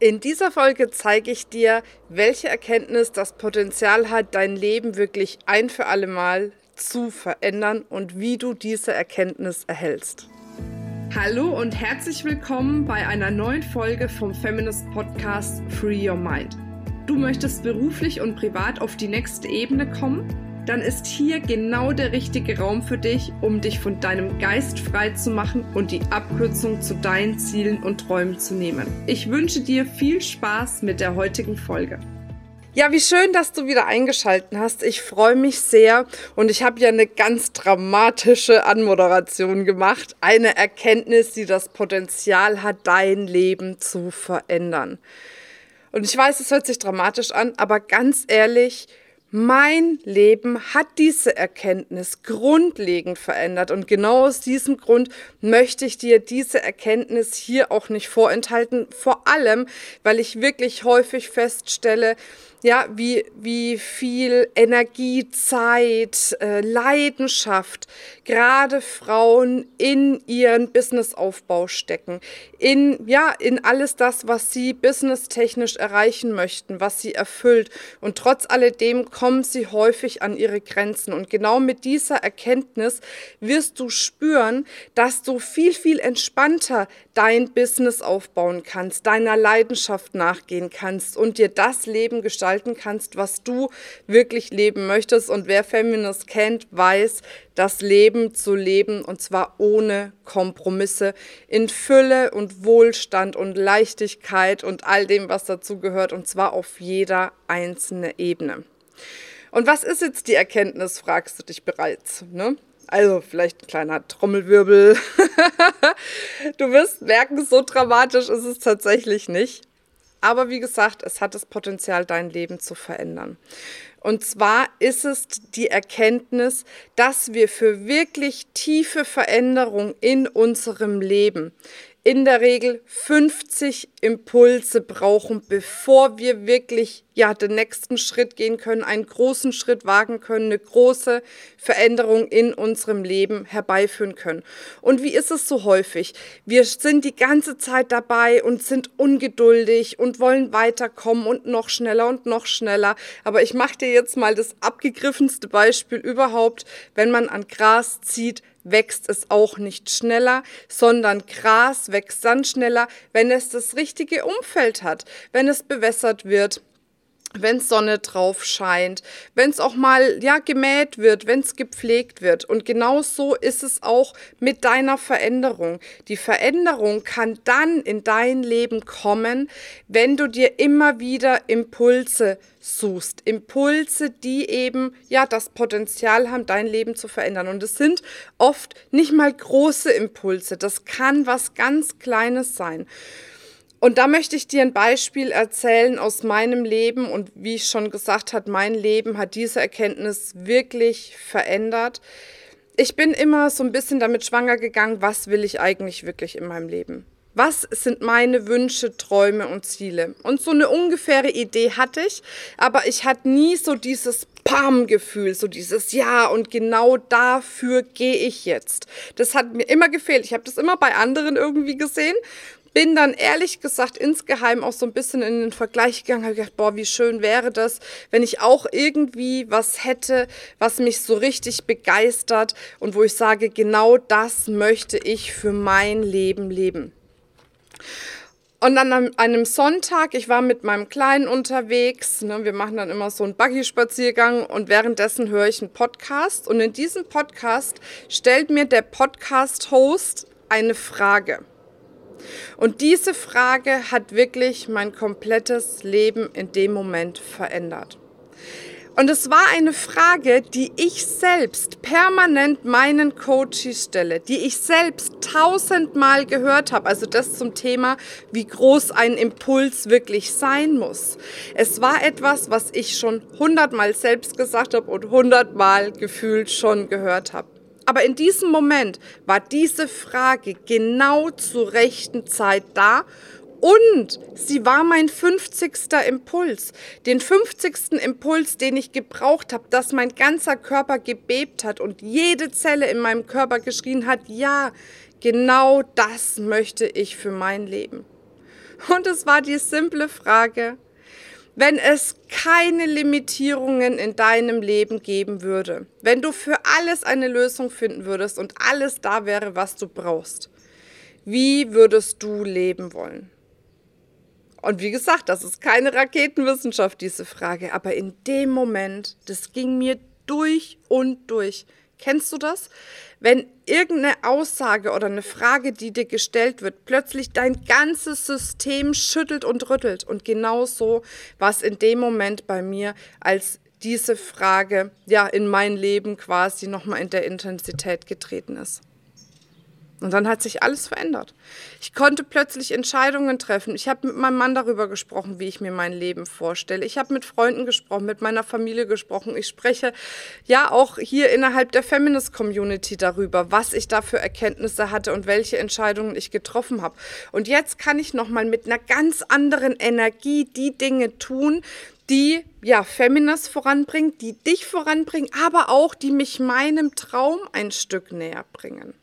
In dieser Folge zeige ich dir, welche Erkenntnis das Potenzial hat, dein Leben wirklich ein für alle Mal zu verändern und wie du diese Erkenntnis erhältst. Hallo und herzlich willkommen bei einer neuen Folge vom Feminist Podcast Free Your Mind. Du möchtest beruflich und privat auf die nächste Ebene kommen? Dann ist hier genau der richtige Raum für dich, um dich von deinem Geist frei zu machen und die Abkürzung zu deinen Zielen und Träumen zu nehmen. Ich wünsche dir viel Spaß mit der heutigen Folge. Ja, wie schön, dass du wieder eingeschaltet hast. Ich freue mich sehr und ich habe ja eine ganz dramatische Anmoderation gemacht. Eine Erkenntnis, die das Potenzial hat, dein Leben zu verändern. Und ich weiß, es hört sich dramatisch an, aber ganz ehrlich, mein Leben hat diese Erkenntnis grundlegend verändert. Und genau aus diesem Grund möchte ich dir diese Erkenntnis hier auch nicht vorenthalten, vor allem, weil ich wirklich häufig feststelle, ja, wie, wie viel Energie, Zeit, äh, Leidenschaft gerade Frauen in ihren Businessaufbau stecken, in, ja, in alles das, was sie businesstechnisch erreichen möchten, was sie erfüllt. Und trotz alledem kommen sie häufig an ihre Grenzen. Und genau mit dieser Erkenntnis wirst du spüren, dass du viel, viel entspannter dein Business aufbauen kannst, deiner Leidenschaft nachgehen kannst und dir das Leben gestalten gestalten kannst, was du wirklich leben möchtest. Und wer Feminist kennt, weiß, das Leben zu leben und zwar ohne Kompromisse, in Fülle und Wohlstand und Leichtigkeit und all dem, was dazu gehört, und zwar auf jeder einzelnen Ebene. Und was ist jetzt die Erkenntnis, fragst du dich bereits. Ne? Also vielleicht ein kleiner Trommelwirbel. du wirst merken, so dramatisch ist es tatsächlich nicht. Aber wie gesagt, es hat das Potenzial, dein Leben zu verändern. Und zwar ist es die Erkenntnis, dass wir für wirklich tiefe Veränderung in unserem Leben in der Regel 50 Impulse brauchen, bevor wir wirklich ja den nächsten Schritt gehen können, einen großen Schritt wagen können, eine große Veränderung in unserem Leben herbeiführen können. Und wie ist es so häufig? Wir sind die ganze Zeit dabei und sind ungeduldig und wollen weiterkommen und noch schneller und noch schneller. Aber ich mache dir jetzt mal das abgegriffenste Beispiel überhaupt, wenn man an Gras zieht, wächst es auch nicht schneller, sondern Gras wächst dann schneller, wenn es das richtige Umfeld hat, wenn es bewässert wird, wenn Sonne drauf scheint, wenn es auch mal ja gemäht wird, wenn es gepflegt wird und genau so ist es auch mit deiner Veränderung. Die Veränderung kann dann in dein Leben kommen, wenn du dir immer wieder Impulse suchst, Impulse, die eben ja das Potenzial haben, dein Leben zu verändern und es sind oft nicht mal große Impulse, das kann was ganz kleines sein. Und da möchte ich dir ein Beispiel erzählen aus meinem Leben. Und wie ich schon gesagt habe, mein Leben hat diese Erkenntnis wirklich verändert. Ich bin immer so ein bisschen damit schwanger gegangen, was will ich eigentlich wirklich in meinem Leben? Was sind meine Wünsche, Träume und Ziele? Und so eine ungefähre Idee hatte ich, aber ich hatte nie so dieses Pam-Gefühl, so dieses Ja und genau dafür gehe ich jetzt. Das hat mir immer gefehlt. Ich habe das immer bei anderen irgendwie gesehen bin dann ehrlich gesagt insgeheim auch so ein bisschen in den Vergleich gegangen, habe gedacht, boah, wie schön wäre das, wenn ich auch irgendwie was hätte, was mich so richtig begeistert und wo ich sage, genau das möchte ich für mein Leben leben. Und an einem Sonntag, ich war mit meinem Kleinen unterwegs, ne, wir machen dann immer so einen Buggy-Spaziergang und währenddessen höre ich einen Podcast und in diesem Podcast stellt mir der Podcast-Host eine Frage. Und diese Frage hat wirklich mein komplettes Leben in dem Moment verändert. Und es war eine Frage, die ich selbst permanent meinen Coaches stelle, die ich selbst tausendmal gehört habe. Also das zum Thema, wie groß ein Impuls wirklich sein muss. Es war etwas, was ich schon hundertmal selbst gesagt habe und hundertmal gefühlt schon gehört habe. Aber in diesem Moment war diese Frage genau zur rechten Zeit da und sie war mein 50. Impuls. Den 50. Impuls, den ich gebraucht habe, dass mein ganzer Körper gebebt hat und jede Zelle in meinem Körper geschrien hat, ja, genau das möchte ich für mein Leben. Und es war die simple Frage, wenn es keine Limitierungen in deinem Leben geben würde, wenn du für alles eine Lösung finden würdest und alles da wäre, was du brauchst, wie würdest du leben wollen? Und wie gesagt, das ist keine Raketenwissenschaft, diese Frage, aber in dem Moment, das ging mir durch und durch. Kennst du das? Wenn irgendeine Aussage oder eine Frage, die dir gestellt wird, plötzlich dein ganzes System schüttelt und rüttelt. Und genau so war es in dem Moment bei mir, als diese Frage ja in mein Leben quasi nochmal in der Intensität getreten ist. Und dann hat sich alles verändert. Ich konnte plötzlich Entscheidungen treffen. Ich habe mit meinem Mann darüber gesprochen, wie ich mir mein Leben vorstelle. Ich habe mit Freunden gesprochen, mit meiner Familie gesprochen. Ich spreche ja auch hier innerhalb der Feminist Community darüber, was ich da für Erkenntnisse hatte und welche Entscheidungen ich getroffen habe. Und jetzt kann ich noch mal mit einer ganz anderen Energie die Dinge tun, die ja Feminist voranbringen, die dich voranbringen, aber auch die mich meinem Traum ein Stück näher bringen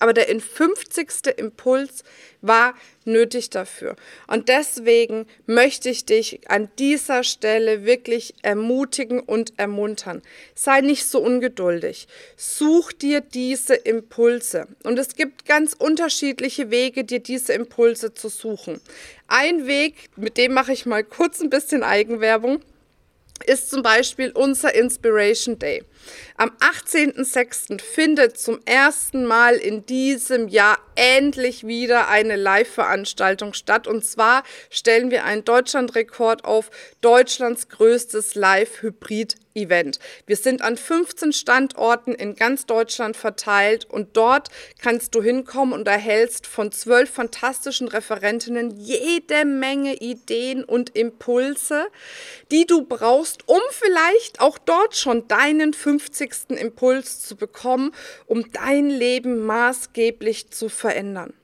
aber der 50. Impuls war nötig dafür. Und deswegen möchte ich dich an dieser Stelle wirklich ermutigen und ermuntern. Sei nicht so ungeduldig. Such dir diese Impulse. Und es gibt ganz unterschiedliche Wege, dir diese Impulse zu suchen. Ein Weg, mit dem mache ich mal kurz ein bisschen Eigenwerbung ist zum Beispiel unser Inspiration Day. Am 18.06. findet zum ersten Mal in diesem Jahr endlich wieder eine Live-Veranstaltung statt. Und zwar stellen wir einen Deutschlandrekord auf Deutschlands größtes Live-Hybrid Event. Wir sind an 15 Standorten in ganz Deutschland verteilt und dort kannst du hinkommen und erhältst von zwölf fantastischen Referentinnen jede Menge Ideen und Impulse, die du brauchst, um vielleicht auch dort schon deinen 50. Impuls zu bekommen, um dein Leben maßgeblich zu verändern.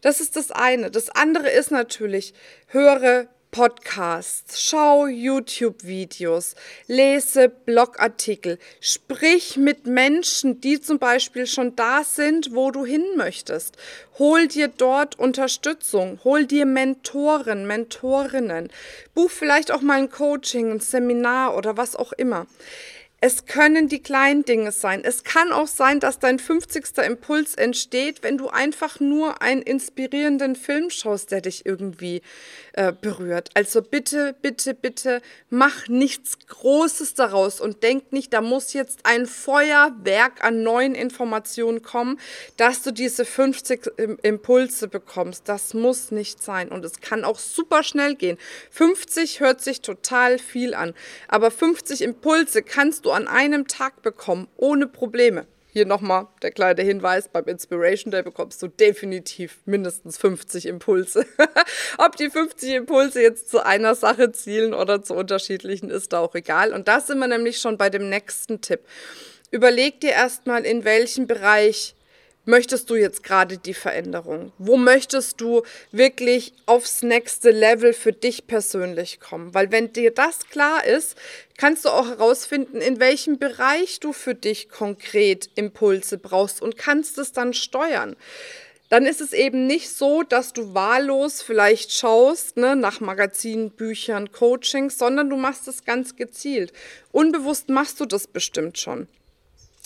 Das ist das eine. Das andere ist natürlich, höre Podcasts, schau YouTube-Videos, lese Blogartikel, sprich mit Menschen, die zum Beispiel schon da sind, wo du hin möchtest. Hol dir dort Unterstützung, hol dir Mentoren, Mentorinnen, buch vielleicht auch mal ein Coaching, ein Seminar oder was auch immer. Es können die kleinen Dinge sein. Es kann auch sein, dass dein 50. Impuls entsteht, wenn du einfach nur einen inspirierenden Film schaust, der dich irgendwie äh, berührt. Also bitte, bitte, bitte, mach nichts Großes daraus und denk nicht, da muss jetzt ein Feuerwerk an neuen Informationen kommen, dass du diese 50 Impulse bekommst. Das muss nicht sein und es kann auch super schnell gehen. 50 hört sich total viel an, aber 50 Impulse kannst du an einem Tag bekommen, ohne Probleme. Hier nochmal der kleine Hinweis, beim Inspiration Day bekommst du definitiv mindestens 50 Impulse. Ob die 50 Impulse jetzt zu einer Sache zielen oder zu unterschiedlichen, ist da auch egal. Und da sind wir nämlich schon bei dem nächsten Tipp. Überleg dir erstmal, in welchem Bereich möchtest du jetzt gerade die Veränderung? Wo möchtest du wirklich aufs nächste Level für dich persönlich kommen? Weil wenn dir das klar ist, kannst du auch herausfinden, in welchem Bereich du für dich konkret Impulse brauchst und kannst es dann steuern dann ist es eben nicht so, dass du wahllos vielleicht schaust ne, nach Magazinen, Büchern, Coachings, sondern du machst es ganz gezielt. Unbewusst machst du das bestimmt schon.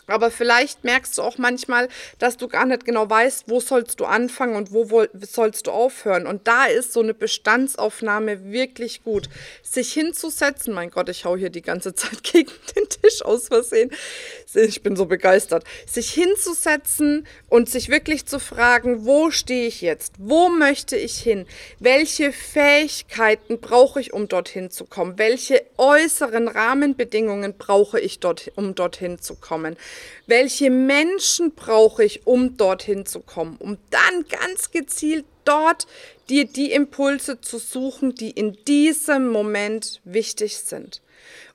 Aber vielleicht merkst du auch manchmal, dass du gar nicht genau weißt, wo sollst du anfangen und wo sollst du aufhören. Und da ist so eine Bestandsaufnahme wirklich gut. Sich hinzusetzen, mein Gott, ich hau hier die ganze Zeit gegen den Tisch aus Versehen. Ich bin so begeistert. Sich hinzusetzen und sich wirklich zu fragen, wo stehe ich jetzt? Wo möchte ich hin? Welche Fähigkeiten brauche ich, um dorthin zu kommen? Welche äußeren Rahmenbedingungen brauche ich, dort, um dorthin zu kommen? Welche Menschen brauche ich, um dorthin zu kommen? Um dann ganz gezielt dort dir die Impulse zu suchen, die in diesem Moment wichtig sind.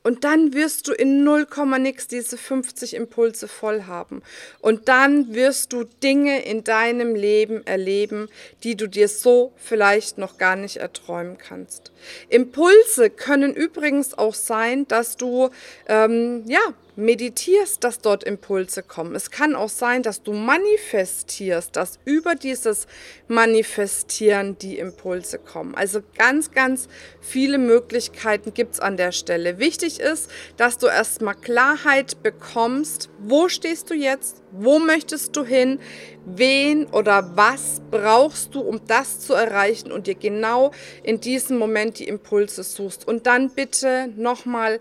Und dann wirst du in 0, nix diese 50 Impulse voll haben. Und dann wirst du Dinge in deinem Leben erleben, die du dir so vielleicht noch gar nicht erträumen kannst. Impulse können übrigens auch sein, dass du ähm, ja meditierst, dass dort Impulse kommen. Es kann auch sein, dass du manifestierst, dass über dieses Manifestieren die Impulse kommen. Also ganz, ganz viele Möglichkeiten gibt es an der Stelle. Wichtig ist, dass du erstmal Klarheit bekommst, wo stehst du jetzt, wo möchtest du hin, wen oder was brauchst du, um das zu erreichen und dir genau in diesem Moment die Impulse suchst. Und dann bitte nochmal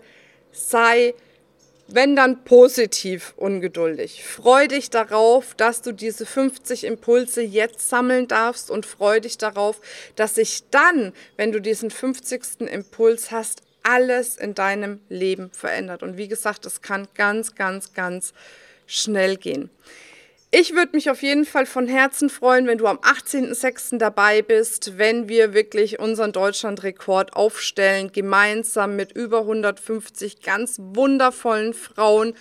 sei wenn dann positiv ungeduldig. Freu dich darauf, dass du diese 50 Impulse jetzt sammeln darfst und freu dich darauf, dass sich dann, wenn du diesen 50. Impuls hast, alles in deinem Leben verändert. Und wie gesagt, es kann ganz, ganz, ganz schnell gehen. Ich würde mich auf jeden Fall von Herzen freuen, wenn du am 18.06. dabei bist, wenn wir wirklich unseren Deutschlandrekord aufstellen, gemeinsam mit über 150 ganz wundervollen Frauen.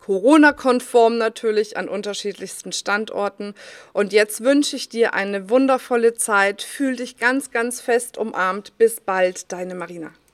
Corona-konform natürlich an unterschiedlichsten Standorten. Und jetzt wünsche ich dir eine wundervolle Zeit. Fühl dich ganz, ganz fest umarmt. Bis bald, deine Marina.